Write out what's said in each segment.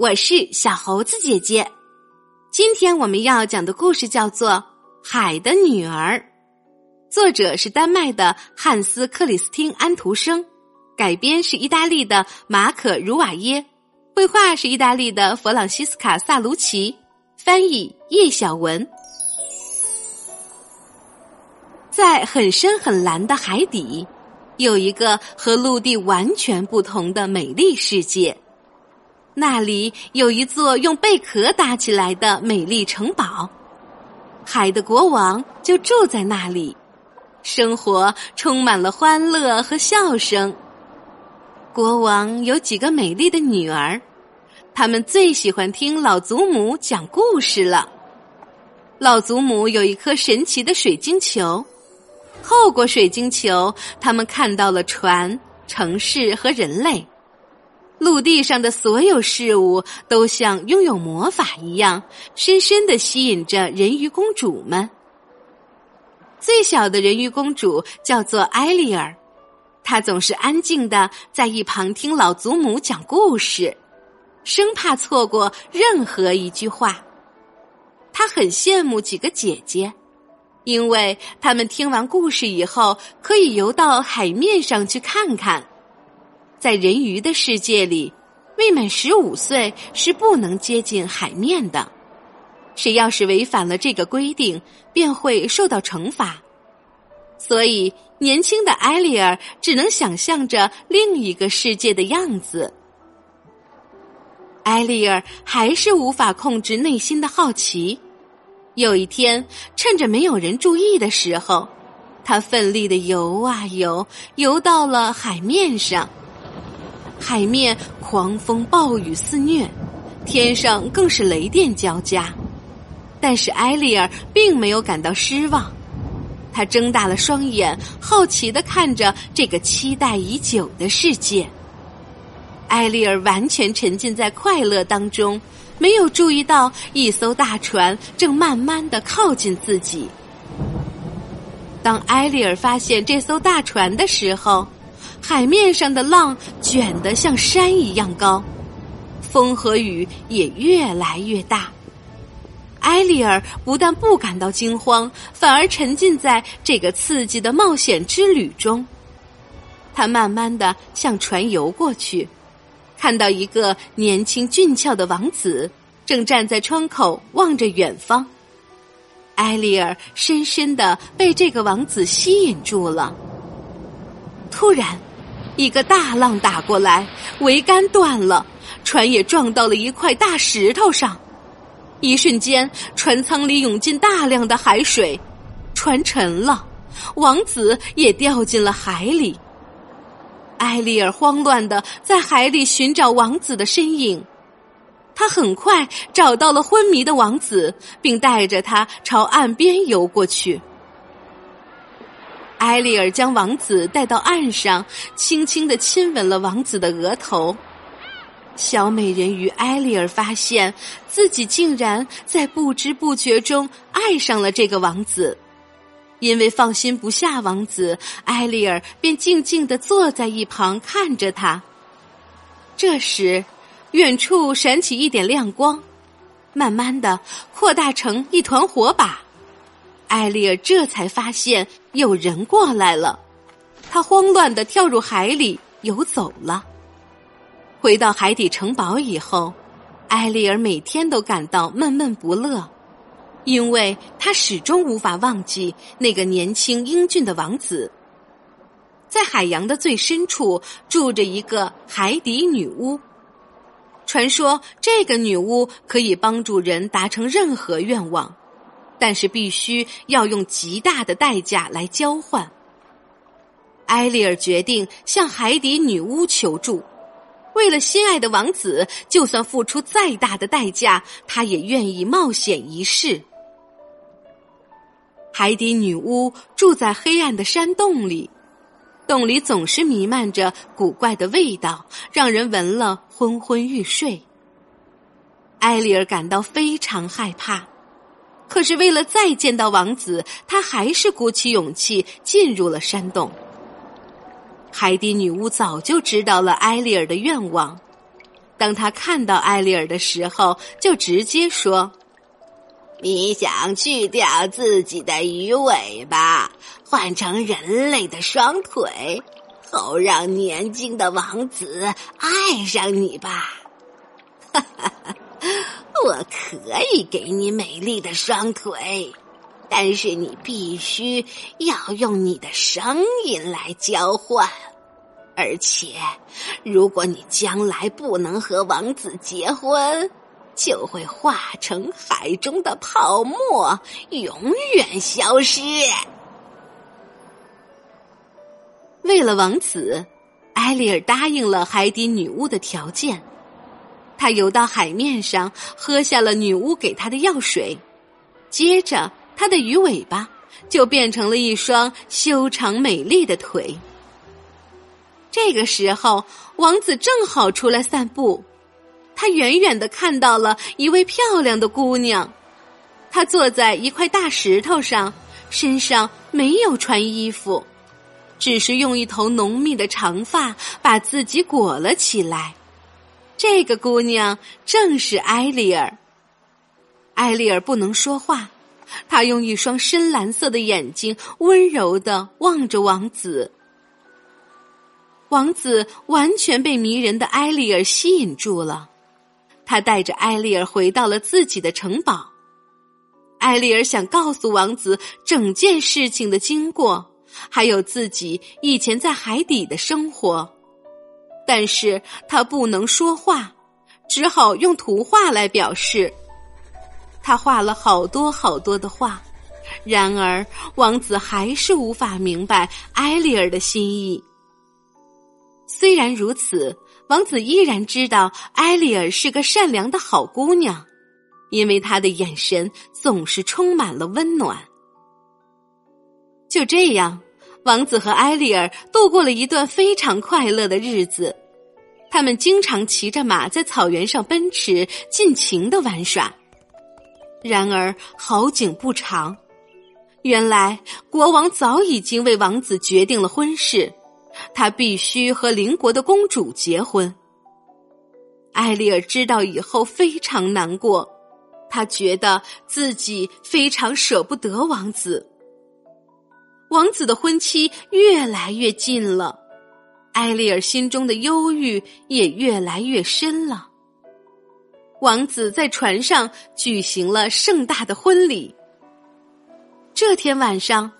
我是小猴子姐姐。今天我们要讲的故事叫做《海的女儿》，作者是丹麦的汉斯·克里斯汀·安徒生，改编是意大利的马可·茹瓦耶，绘画是意大利的弗朗西斯卡·萨卢奇，翻译叶小文。在很深很蓝的海底，有一个和陆地完全不同的美丽世界。那里有一座用贝壳搭起来的美丽城堡，海的国王就住在那里，生活充满了欢乐和笑声。国王有几个美丽的女儿，他们最喜欢听老祖母讲故事了。老祖母有一颗神奇的水晶球，透过水晶球，他们看到了船、城市和人类。陆地上的所有事物都像拥有魔法一样，深深的吸引着人鱼公主们。最小的人鱼公主叫做艾丽尔，她总是安静的在一旁听老祖母讲故事，生怕错过任何一句话。她很羡慕几个姐姐，因为她们听完故事以后可以游到海面上去看看。在人鱼的世界里，未满十五岁是不能接近海面的。谁要是违反了这个规定，便会受到惩罚。所以，年轻的艾丽尔只能想象着另一个世界的样子。艾丽尔还是无法控制内心的好奇。有一天，趁着没有人注意的时候，他奋力的游啊游，游到了海面上。海面狂风暴雨肆虐，天上更是雷电交加。但是埃利尔并没有感到失望，他睁大了双眼，好奇的看着这个期待已久的世界。埃利尔完全沉浸在快乐当中，没有注意到一艘大船正慢慢的靠近自己。当埃利尔发现这艘大船的时候，海面上的浪卷得像山一样高，风和雨也越来越大。埃利尔不但不感到惊慌，反而沉浸在这个刺激的冒险之旅中。他慢慢的向船游过去，看到一个年轻俊俏的王子正站在窗口望着远方。埃利尔深深的被这个王子吸引住了。突然。一个大浪打过来，桅杆断了，船也撞到了一块大石头上。一瞬间，船舱里涌进大量的海水，船沉了，王子也掉进了海里。艾丽尔慌乱的在海里寻找王子的身影，他很快找到了昏迷的王子，并带着他朝岸边游过去。艾丽尔将王子带到岸上，轻轻的亲吻了王子的额头。小美人鱼艾丽尔发现自己竟然在不知不觉中爱上了这个王子。因为放心不下王子，艾丽尔便静静的坐在一旁看着他。这时，远处闪起一点亮光，慢慢的扩大成一团火把。艾丽尔这才发现有人过来了，他慌乱的跳入海里游走了。回到海底城堡以后，艾丽尔每天都感到闷闷不乐，因为他始终无法忘记那个年轻英俊的王子。在海洋的最深处住着一个海底女巫，传说这个女巫可以帮助人达成任何愿望。但是必须要用极大的代价来交换。埃利尔决定向海底女巫求助，为了心爱的王子，就算付出再大的代价，他也愿意冒险一试。海底女巫住在黑暗的山洞里，洞里总是弥漫着古怪的味道，让人闻了昏昏欲睡。埃利尔感到非常害怕。可是，为了再见到王子，他还是鼓起勇气进入了山洞。海底女巫早就知道了埃利尔的愿望，当他看到埃丽尔的时候，就直接说：“你想去掉自己的鱼尾巴，换成人类的双腿，好让年轻的王子爱上你吧？”哈哈哈，我可以给你美丽的双腿，但是你必须要用你的声音来交换。而且，如果你将来不能和王子结婚，就会化成海中的泡沫，永远消失。为了王子，埃利尔答应了海底女巫的条件。他游到海面上，喝下了女巫给他的药水，接着他的鱼尾巴就变成了一双修长美丽的腿。这个时候，王子正好出来散步，他远远的看到了一位漂亮的姑娘，她坐在一块大石头上，身上没有穿衣服，只是用一头浓密的长发把自己裹了起来。这个姑娘正是艾丽尔。艾丽尔不能说话，她用一双深蓝色的眼睛温柔的望着王子。王子完全被迷人的艾丽尔吸引住了，他带着艾丽尔回到了自己的城堡。艾丽尔想告诉王子整件事情的经过，还有自己以前在海底的生活，但是他不能说话，只好用图画来表示。他画了好多好多的画，然而王子还是无法明白艾丽尔的心意。虽然如此，王子依然知道艾丽尔是个善良的好姑娘，因为她的眼神总是充满了温暖。就这样，王子和艾丽尔度过了一段非常快乐的日子。他们经常骑着马在草原上奔驰，尽情的玩耍。然而好景不长，原来国王早已经为王子决定了婚事。他必须和邻国的公主结婚。艾丽尔知道以后非常难过，他觉得自己非常舍不得王子。王子的婚期越来越近了，艾丽尔心中的忧郁也越来越深了。王子在船上举行了盛大的婚礼。这天晚上。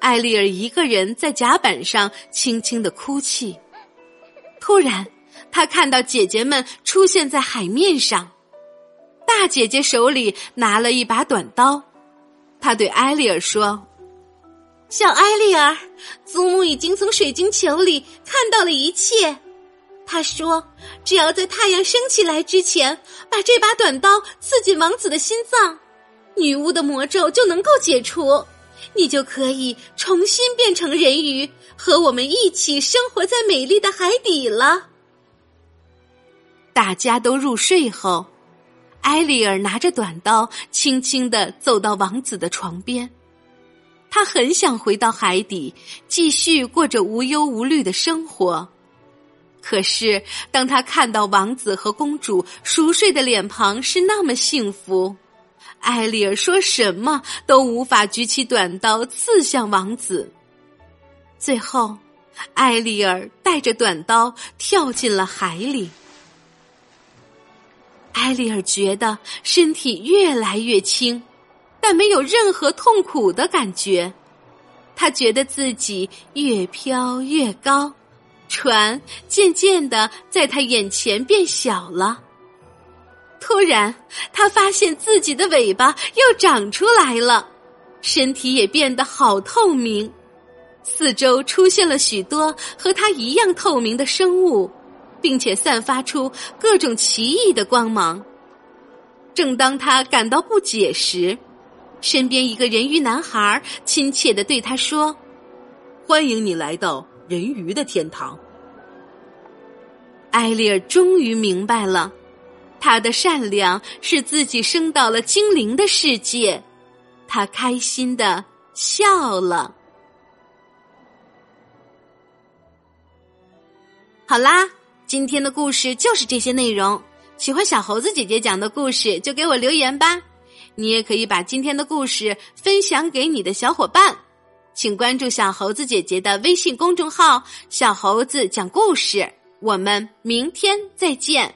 艾丽尔一个人在甲板上轻轻的哭泣。突然，她看到姐姐们出现在海面上。大姐姐手里拿了一把短刀，她对艾丽尔说：“小艾丽尔，祖母已经从水晶球里看到了一切。她说，只要在太阳升起来之前把这把短刀刺进王子的心脏，女巫的魔咒就能够解除。”你就可以重新变成人鱼，和我们一起生活在美丽的海底了。大家都入睡后，埃丽尔拿着短刀，轻轻的走到王子的床边。他很想回到海底，继续过着无忧无虑的生活。可是，当他看到王子和公主熟睡的脸庞是那么幸福。艾丽尔说什么都无法举起短刀刺向王子。最后，艾丽尔带着短刀跳进了海里。艾丽尔觉得身体越来越轻，但没有任何痛苦的感觉。他觉得自己越飘越高，船渐渐的在他眼前变小了。突然，他发现自己的尾巴又长出来了，身体也变得好透明，四周出现了许多和他一样透明的生物，并且散发出各种奇异的光芒。正当他感到不解时，身边一个人鱼男孩亲切的对他说：“欢迎你来到人鱼的天堂。”艾丽尔终于明白了。他的善良使自己升到了精灵的世界，他开心的笑了。好啦，今天的故事就是这些内容。喜欢小猴子姐姐讲的故事，就给我留言吧。你也可以把今天的故事分享给你的小伙伴，请关注小猴子姐姐的微信公众号“小猴子讲故事”。我们明天再见。